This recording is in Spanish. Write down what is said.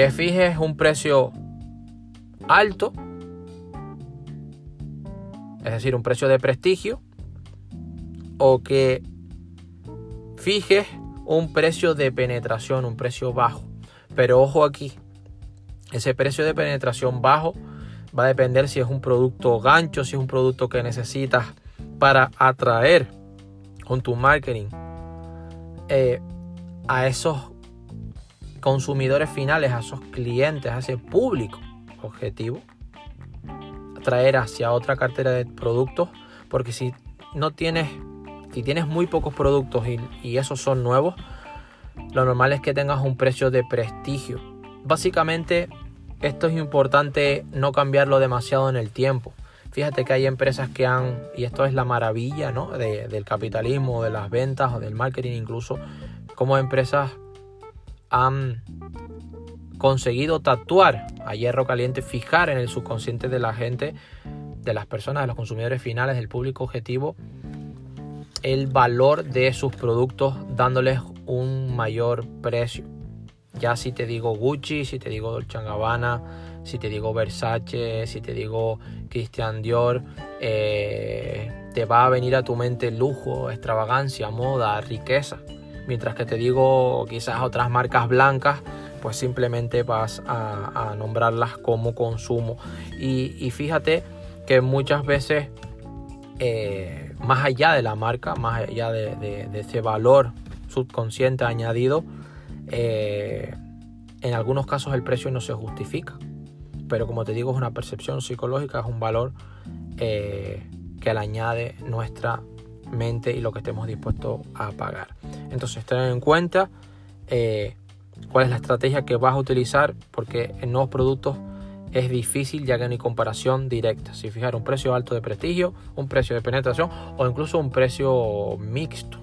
que fijes un precio alto, es decir, un precio de prestigio, o que fijes un precio de penetración, un precio bajo. Pero ojo aquí, ese precio de penetración bajo va a depender si es un producto gancho, si es un producto que necesitas para atraer con tu marketing eh, a esos consumidores finales, a esos clientes, a ese público objetivo, atraer hacia otra cartera de productos, porque si no tienes, si tienes muy pocos productos y, y esos son nuevos, lo normal es que tengas un precio de prestigio. Básicamente, esto es importante no cambiarlo demasiado en el tiempo. Fíjate que hay empresas que han, y esto es la maravilla ¿no? del capitalismo, de las ventas o del marketing incluso, como empresas han conseguido tatuar a hierro caliente, fijar en el subconsciente de la gente, de las personas, de los consumidores finales, del público objetivo, el valor de sus productos dándoles un mayor precio. Ya si te digo Gucci, si te digo Dolce Gabbana, si te digo Versace, si te digo Christian Dior, eh, te va a venir a tu mente lujo, extravagancia, moda, riqueza. Mientras que te digo quizás otras marcas blancas, pues simplemente vas a, nombrarlas como consumo. Y, fíjate que muchas veces, eh, más allá de la marca, más allá de ese valor subconsciente añadido, eh, en algunos casos el precio no se justifica, pero como te digo es una percepción psicológica, es un valor eh, que le añade nuestra mente y lo que estemos dispuestos a pagar. Entonces ten en cuenta eh, cuál es la estrategia que vas a utilizar porque en nuevos productos es difícil ya que no hay comparación directa. Si fijar un precio alto de prestigio, un precio de penetración o incluso un precio mixto.